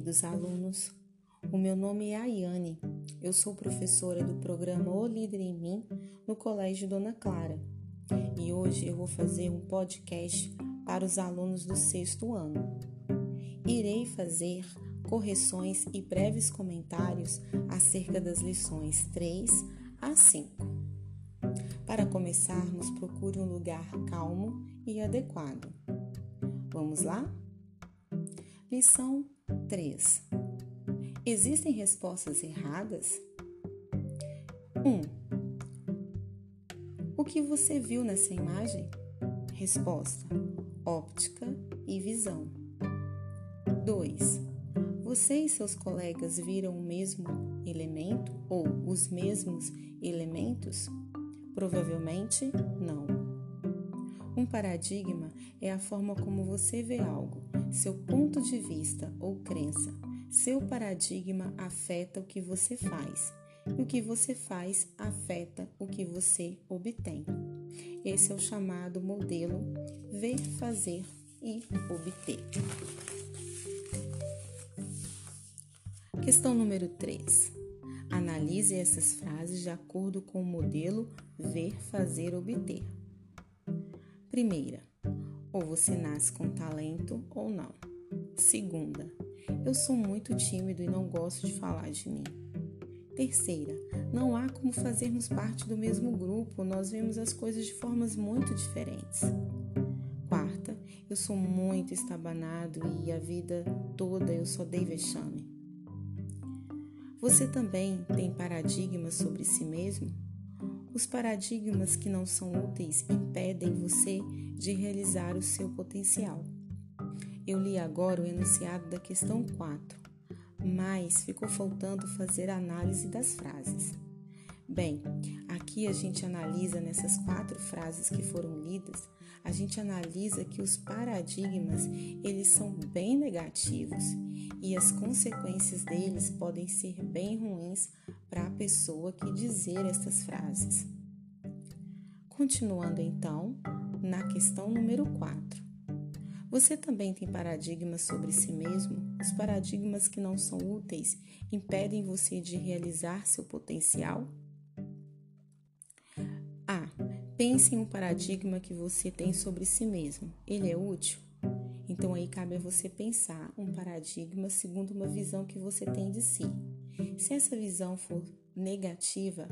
queridos alunos. O meu nome é Ayane. Eu sou professora do programa O Líder em Mim no Colégio Dona Clara. E hoje eu vou fazer um podcast para os alunos do sexto ano. Irei fazer correções e breves comentários acerca das lições 3 a 5. Para começarmos, procure um lugar calmo e adequado. Vamos lá? Lição 3. Existem respostas erradas? 1. Um, o que você viu nessa imagem? Resposta: óptica e visão. 2. Você e seus colegas viram o mesmo elemento ou os mesmos elementos? Provavelmente não. Um paradigma é a forma como você vê algo, seu ponto de vista ou crença. Seu paradigma afeta o que você faz, e o que você faz afeta o que você obtém. Esse é o chamado modelo ver, fazer e obter. Questão número 3. Analise essas frases de acordo com o modelo ver, fazer, obter. Primeira, ou você nasce com talento ou não. Segunda, eu sou muito tímido e não gosto de falar de mim. Terceira, não há como fazermos parte do mesmo grupo, nós vemos as coisas de formas muito diferentes. Quarta, eu sou muito estabanado e a vida toda eu só dei vexame. Você também tem paradigmas sobre si mesmo? Os paradigmas que não são úteis impedem você de realizar o seu potencial. Eu li agora o enunciado da questão 4, mas ficou faltando fazer a análise das frases. Bem, aqui a gente analisa nessas quatro frases que foram lidas, a gente analisa que os paradigmas, eles são bem negativos e as consequências deles podem ser bem ruins para a pessoa que dizer essas frases. Continuando então, na questão número 4. Você também tem paradigmas sobre si mesmo? Os paradigmas que não são úteis impedem você de realizar seu potencial? Pense em um paradigma que você tem sobre si mesmo. Ele é útil? Então aí cabe a você pensar um paradigma segundo uma visão que você tem de si. Se essa visão for negativa,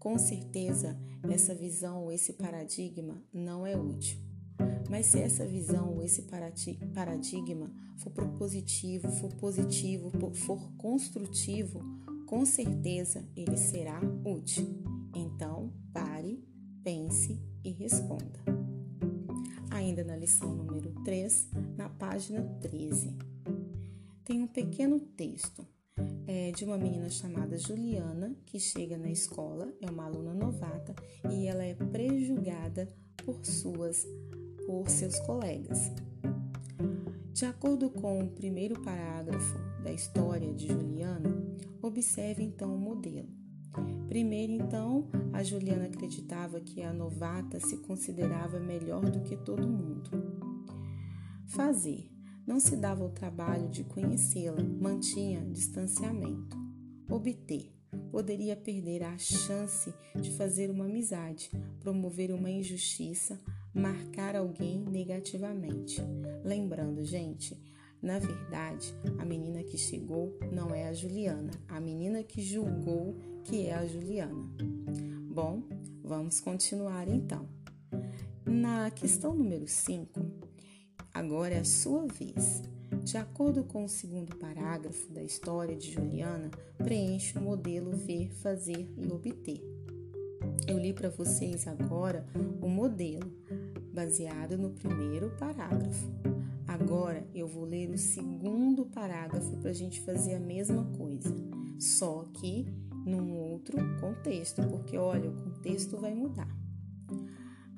com certeza essa visão ou esse paradigma não é útil. Mas se essa visão ou esse paradigma for propositivo, for positivo, for construtivo, com certeza ele será útil. Então, pare, pense e responda. Ainda na lição número 3, na página 13, tem um pequeno texto é, de uma menina chamada Juliana, que chega na escola, é uma aluna novata e ela é prejulgada por suas por seus colegas. De acordo com o primeiro parágrafo da história de Juliana, observe então o modelo. Primeiro, então, a Juliana acreditava que a novata se considerava melhor do que todo mundo. Fazer. Não se dava o trabalho de conhecê-la, mantinha distanciamento. Obter. Poderia perder a chance de fazer uma amizade, promover uma injustiça, marcar alguém negativamente. Lembrando, gente, na verdade, a menina que chegou não é a Juliana, a menina que julgou que é a Juliana. Bom, vamos continuar então. Na questão número 5, agora é a sua vez. De acordo com o segundo parágrafo da história de Juliana, preencha o modelo ver, fazer e obter. Eu li para vocês agora o modelo, baseado no primeiro parágrafo. Agora eu vou ler o segundo parágrafo para a gente fazer a mesma coisa, só que num outro contexto, porque olha, o contexto vai mudar.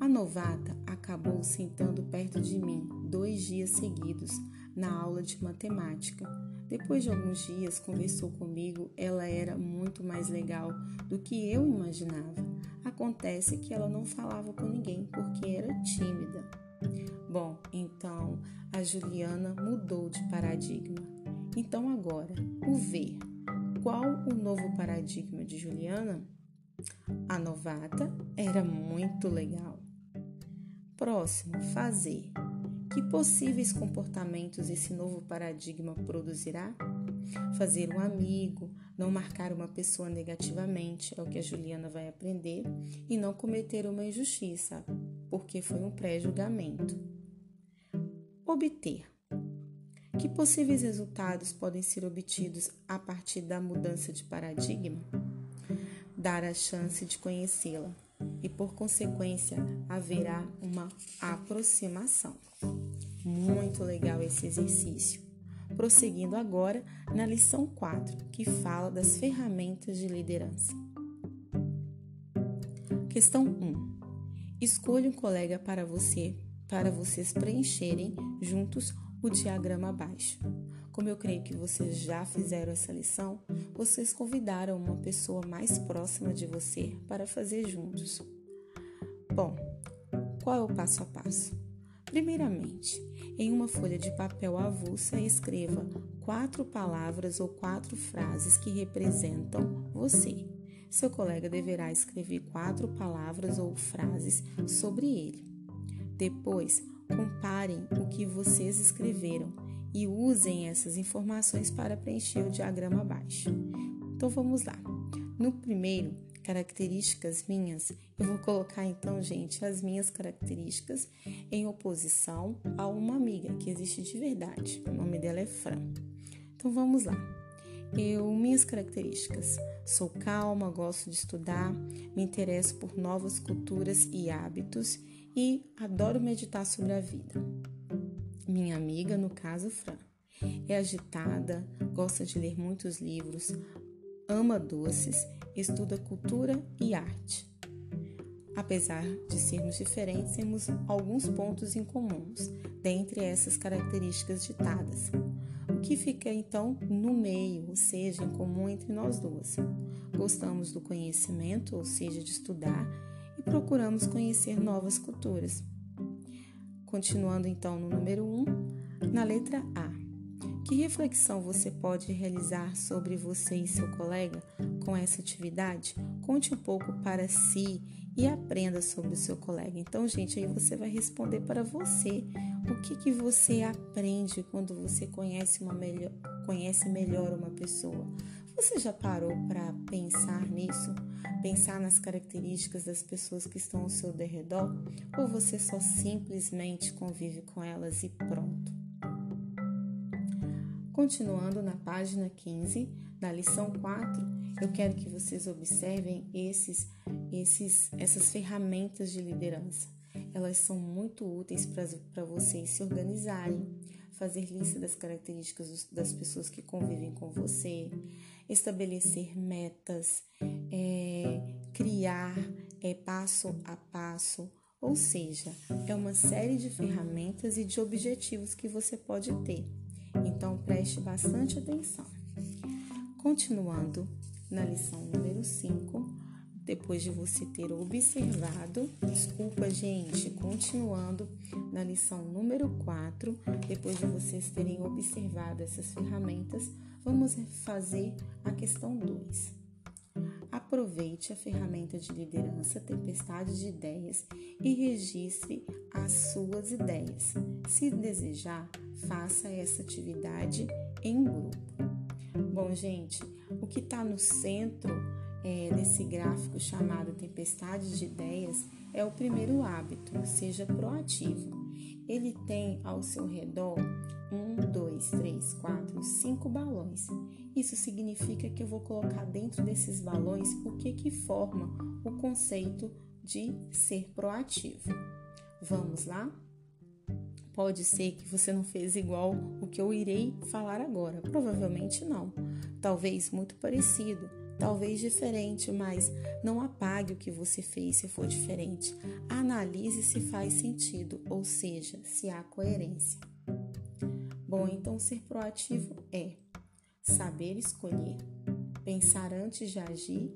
A novata acabou sentando perto de mim dois dias seguidos na aula de matemática. Depois de alguns dias, conversou comigo. Ela era muito mais legal do que eu imaginava. Acontece que ela não falava com ninguém porque era tímida. Bom, então a Juliana mudou de paradigma. Então, agora, o ver. Qual o novo paradigma de Juliana? A novata era muito legal. Próximo, fazer. Que possíveis comportamentos esse novo paradigma produzirá? Fazer um amigo, não marcar uma pessoa negativamente, é o que a Juliana vai aprender, e não cometer uma injustiça, porque foi um pré-julgamento. Obter. Que possíveis resultados podem ser obtidos a partir da mudança de paradigma? Dar a chance de conhecê-la e, por consequência, haverá uma aproximação. Muito legal esse exercício. Prosseguindo agora na lição 4, que fala das ferramentas de liderança. Questão 1. Escolha um colega para você, para vocês preencherem juntos o diagrama abaixo. Como eu creio que vocês já fizeram essa lição, vocês convidaram uma pessoa mais próxima de você para fazer juntos. Bom, qual é o passo a passo? Primeiramente, em uma folha de papel avulsa, escreva quatro palavras ou quatro frases que representam você. Seu colega deverá escrever quatro palavras ou frases sobre ele. Depois, comparem o que vocês escreveram e usem essas informações para preencher o diagrama abaixo. Então vamos lá. No primeiro, características minhas, eu vou colocar então, gente, as minhas características em oposição a uma amiga que existe de verdade. O nome dela é Fran. Então vamos lá. Eu, minhas características. Sou calma, gosto de estudar, me interesso por novas culturas e hábitos e adoro meditar sobre a vida. Minha amiga, no caso Fran, é agitada, gosta de ler muitos livros, ama doces, estuda cultura e arte. Apesar de sermos diferentes, temos alguns pontos em comuns dentre essas características ditadas. O que fica então no meio, ou seja, em comum entre nós duas? Gostamos do conhecimento, ou seja, de estudar, procuramos conhecer novas culturas. Continuando então no número 1, um, na letra A. Que reflexão você pode realizar sobre você e seu colega com essa atividade? Conte um pouco para si e aprenda sobre o seu colega. Então, gente, aí você vai responder para você. O que, que você aprende quando você conhece, uma melhor, conhece melhor uma pessoa? Você já parou para pensar nisso? Pensar nas características das pessoas que estão ao seu derredor? Ou você só simplesmente convive com elas e pronto? Continuando na página 15, na lição 4, eu quero que vocês observem esses, esses, essas ferramentas de liderança. Elas são muito úteis para vocês se organizarem, fazer lista das características das pessoas que convivem com você, estabelecer metas, é, criar é, passo a passo, ou seja, é uma série de ferramentas e de objetivos que você pode ter. Então preste bastante atenção. Continuando na lição número 5, depois de você ter observado, desculpa, gente, continuando na lição número 4, depois de vocês terem observado essas ferramentas, vamos fazer a questão 2. Aproveite a ferramenta de liderança Tempestade de Ideias e registre as suas ideias. Se desejar, faça essa atividade em grupo. Bom, gente, o que está no centro é, desse gráfico chamado Tempestade de Ideias é o primeiro hábito, seja proativo. Ele tem ao seu redor um, dois, três, quatro, cinco balões. Isso significa que eu vou colocar dentro desses balões o que que forma o conceito de ser proativo. Vamos lá? Pode ser que você não fez igual o que eu irei falar agora. Provavelmente não. Talvez muito parecido, talvez diferente, mas não apague o que você fez se for diferente. Analise se faz sentido, ou seja, se há coerência. Bom, então ser proativo é saber escolher, pensar antes de agir,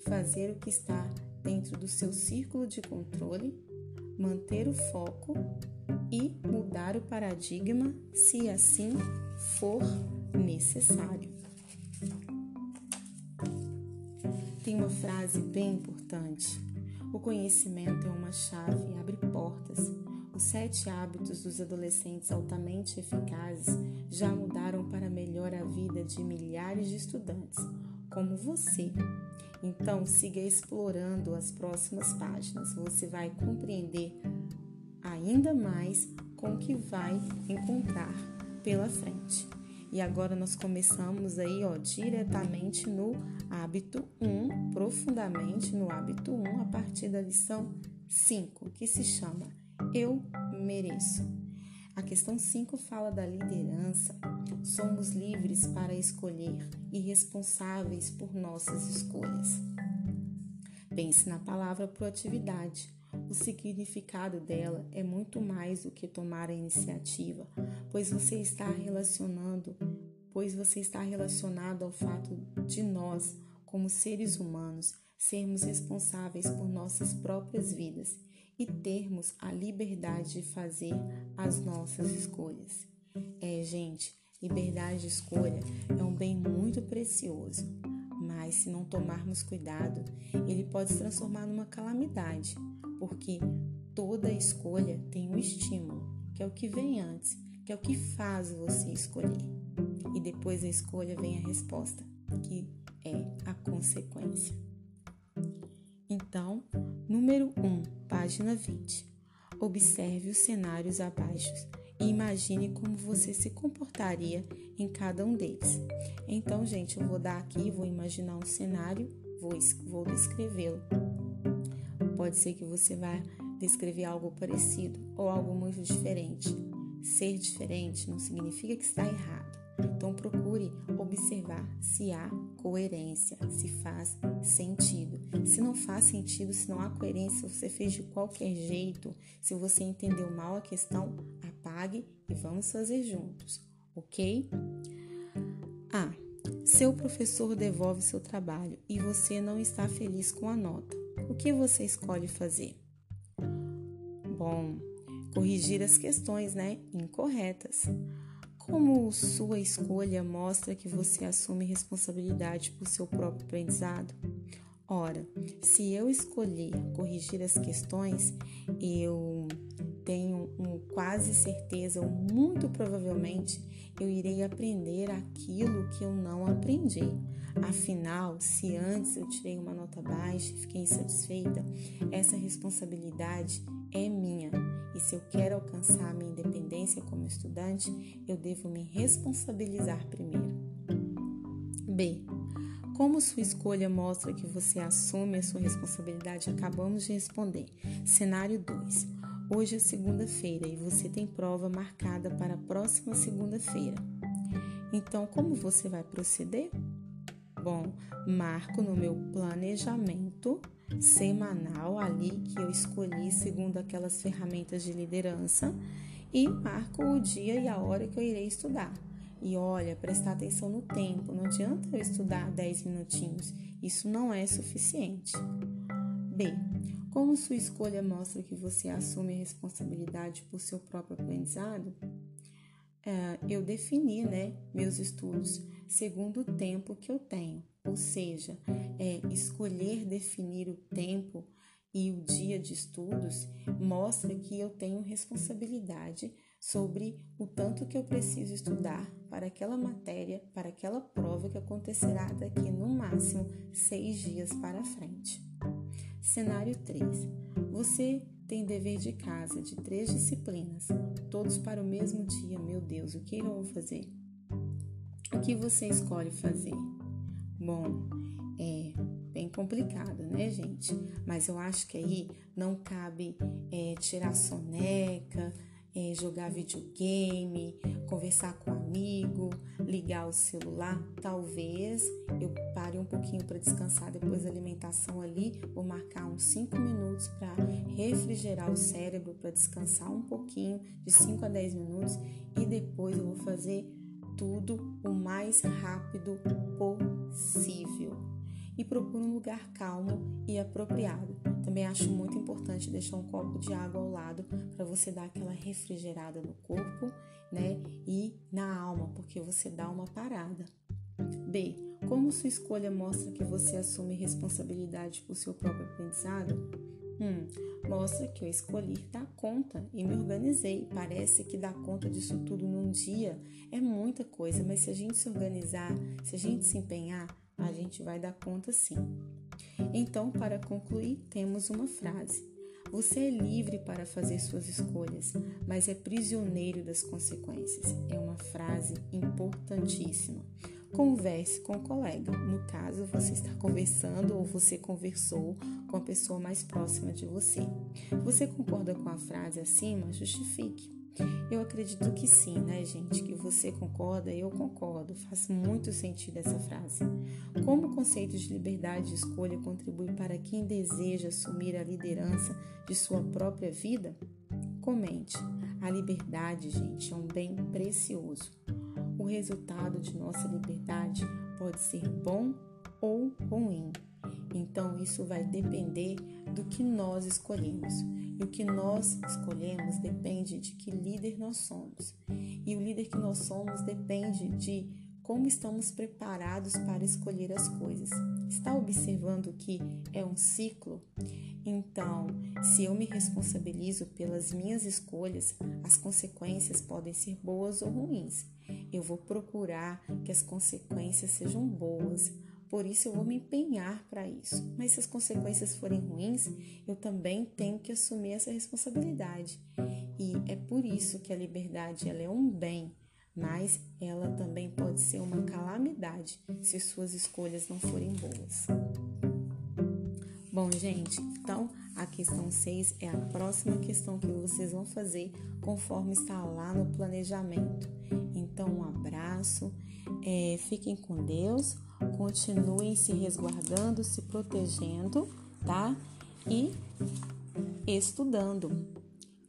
fazer o que está dentro do seu círculo de controle manter o foco e mudar o paradigma se assim for necessário. Tem uma frase bem importante. O conhecimento é uma chave, abre portas. Os sete hábitos dos adolescentes altamente eficazes já mudaram para melhor a vida de milhares de estudantes, como você. Então, siga explorando as próximas páginas. Você vai compreender ainda mais com o que vai encontrar pela frente. E agora nós começamos aí, ó, diretamente no hábito 1, profundamente no hábito 1, a partir da lição 5, que se chama Eu mereço. A questão 5 fala da liderança. Somos livres para escolher e responsáveis por nossas escolhas. Pense na palavra proatividade. O significado dela é muito mais do que tomar a iniciativa, pois você está relacionando, pois você está relacionado ao fato de nós, como seres humanos, sermos responsáveis por nossas próprias vidas e termos a liberdade de fazer as nossas escolhas. É, gente, liberdade de escolha é um bem muito precioso, mas se não tomarmos cuidado, ele pode se transformar numa calamidade porque toda escolha tem um estímulo, que é o que vem antes, que é o que faz você escolher. E depois da escolha vem a resposta, que é a consequência. Então, número 1, um, página 20. Observe os cenários abaixo e imagine como você se comportaria em cada um deles. Então, gente, eu vou dar aqui, vou imaginar um cenário, vou, vou descrevê-lo Pode ser que você vá descrever algo parecido ou algo muito diferente. Ser diferente não significa que está errado. Então procure observar se há coerência, se faz sentido. Se não faz sentido, se não há coerência, você fez de qualquer jeito, se você entendeu mal a questão, apague e vamos fazer juntos, ok? Ah, seu professor devolve seu trabalho e você não está feliz com a nota o que você escolhe fazer? Bom, corrigir as questões, né, incorretas. Como sua escolha mostra que você assume responsabilidade por seu próprio aprendizado? Ora, se eu escolher corrigir as questões, eu tenho um, quase certeza, ou muito provavelmente, eu irei aprender aquilo que eu não aprendi. Afinal, se antes eu tirei uma nota baixa e fiquei insatisfeita, essa responsabilidade é minha. E se eu quero alcançar a minha independência como estudante, eu devo me responsabilizar primeiro. B. Como sua escolha mostra que você assume a sua responsabilidade, acabamos de responder. Cenário 2. Hoje é segunda-feira e você tem prova marcada para a próxima segunda-feira. Então, como você vai proceder? Bom, marco no meu planejamento semanal ali que eu escolhi segundo aquelas ferramentas de liderança e marco o dia e a hora que eu irei estudar. E olha, prestar atenção no tempo, não adianta eu estudar 10 minutinhos, isso não é suficiente. B. Como sua escolha mostra que você assume a responsabilidade por seu próprio aprendizado, é, eu defini né, meus estudos segundo o tempo que eu tenho. Ou seja, é, escolher definir o tempo e o dia de estudos mostra que eu tenho responsabilidade sobre o tanto que eu preciso estudar para aquela matéria, para aquela prova que acontecerá daqui no máximo seis dias para frente. Cenário 3. Você tem dever de casa de três disciplinas, todos para o mesmo dia. Meu Deus, o que eu vou fazer? O que você escolhe fazer? Bom, é bem complicado, né, gente? Mas eu acho que aí não cabe é, tirar soneca, é, jogar videogame, conversar com um amigo, ligar o celular. Talvez eu pare um pouquinho para descansar depois da alimentação ali, vou marcar uns 5 minutos para refrigerar o cérebro, para descansar um pouquinho, de 5 a 10 minutos, e depois eu vou fazer tudo o mais rápido possível. E procure um lugar calmo e apropriado. Também acho muito importante deixar um copo de água ao lado para você dar aquela refrigerada no corpo, né? E na alma, porque você dá uma parada. B. Como sua escolha mostra que você assume responsabilidade por seu próprio aprendizado? Hum, mostra que eu escolhi dar conta e me organizei. Parece que dar conta disso tudo num dia é muita coisa, mas se a gente se organizar, se a gente se empenhar, a gente vai dar conta sim. Então, para concluir, temos uma frase. Você é livre para fazer suas escolhas, mas é prisioneiro das consequências. É uma frase importantíssima. Converse com o colega. No caso, você está conversando ou você conversou com a pessoa mais próxima de você. Você concorda com a frase acima? Justifique. Eu acredito que sim, né, gente? Que você concorda, eu concordo. Faz muito sentido essa frase. Como o conceito de liberdade de escolha contribui para quem deseja assumir a liderança de sua própria vida? Comente. A liberdade, gente, é um bem precioso. O resultado de nossa liberdade pode ser bom ou ruim. Então, isso vai depender do que nós escolhemos. E o que nós escolhemos depende de que líder nós somos. E o líder que nós somos depende de como estamos preparados para escolher as coisas. Está observando que é um ciclo? Então, se eu me responsabilizo pelas minhas escolhas, as consequências podem ser boas ou ruins. Eu vou procurar que as consequências sejam boas, por isso eu vou me empenhar para isso. Mas se as consequências forem ruins, eu também tenho que assumir essa responsabilidade. E é por isso que a liberdade ela é um bem, mas ela também pode ser uma calamidade se suas escolhas não forem boas. Bom, gente, então a questão 6 é a próxima questão que vocês vão fazer conforme está lá no planejamento. Então, um abraço, é, fiquem com Deus, continuem se resguardando, se protegendo, tá? E estudando.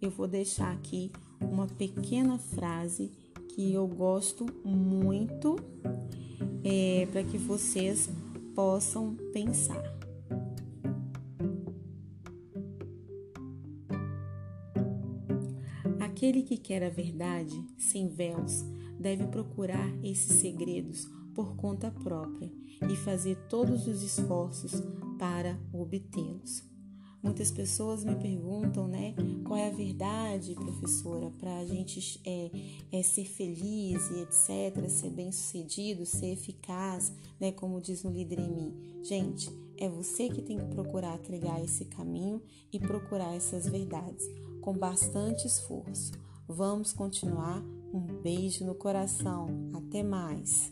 Eu vou deixar aqui uma pequena frase que eu gosto muito é, para que vocês possam pensar. Aquele que quer a verdade sem véus deve procurar esses segredos por conta própria e fazer todos os esforços para obtê-los. Muitas pessoas me perguntam, né, qual é a verdade, professora, para a gente é, é, ser feliz e etc., ser bem sucedido, ser eficaz, né, como diz no Líder em Mim. Gente, é você que tem que procurar trilhar esse caminho e procurar essas verdades com bastante esforço. Vamos continuar. Um beijo no coração. Até mais.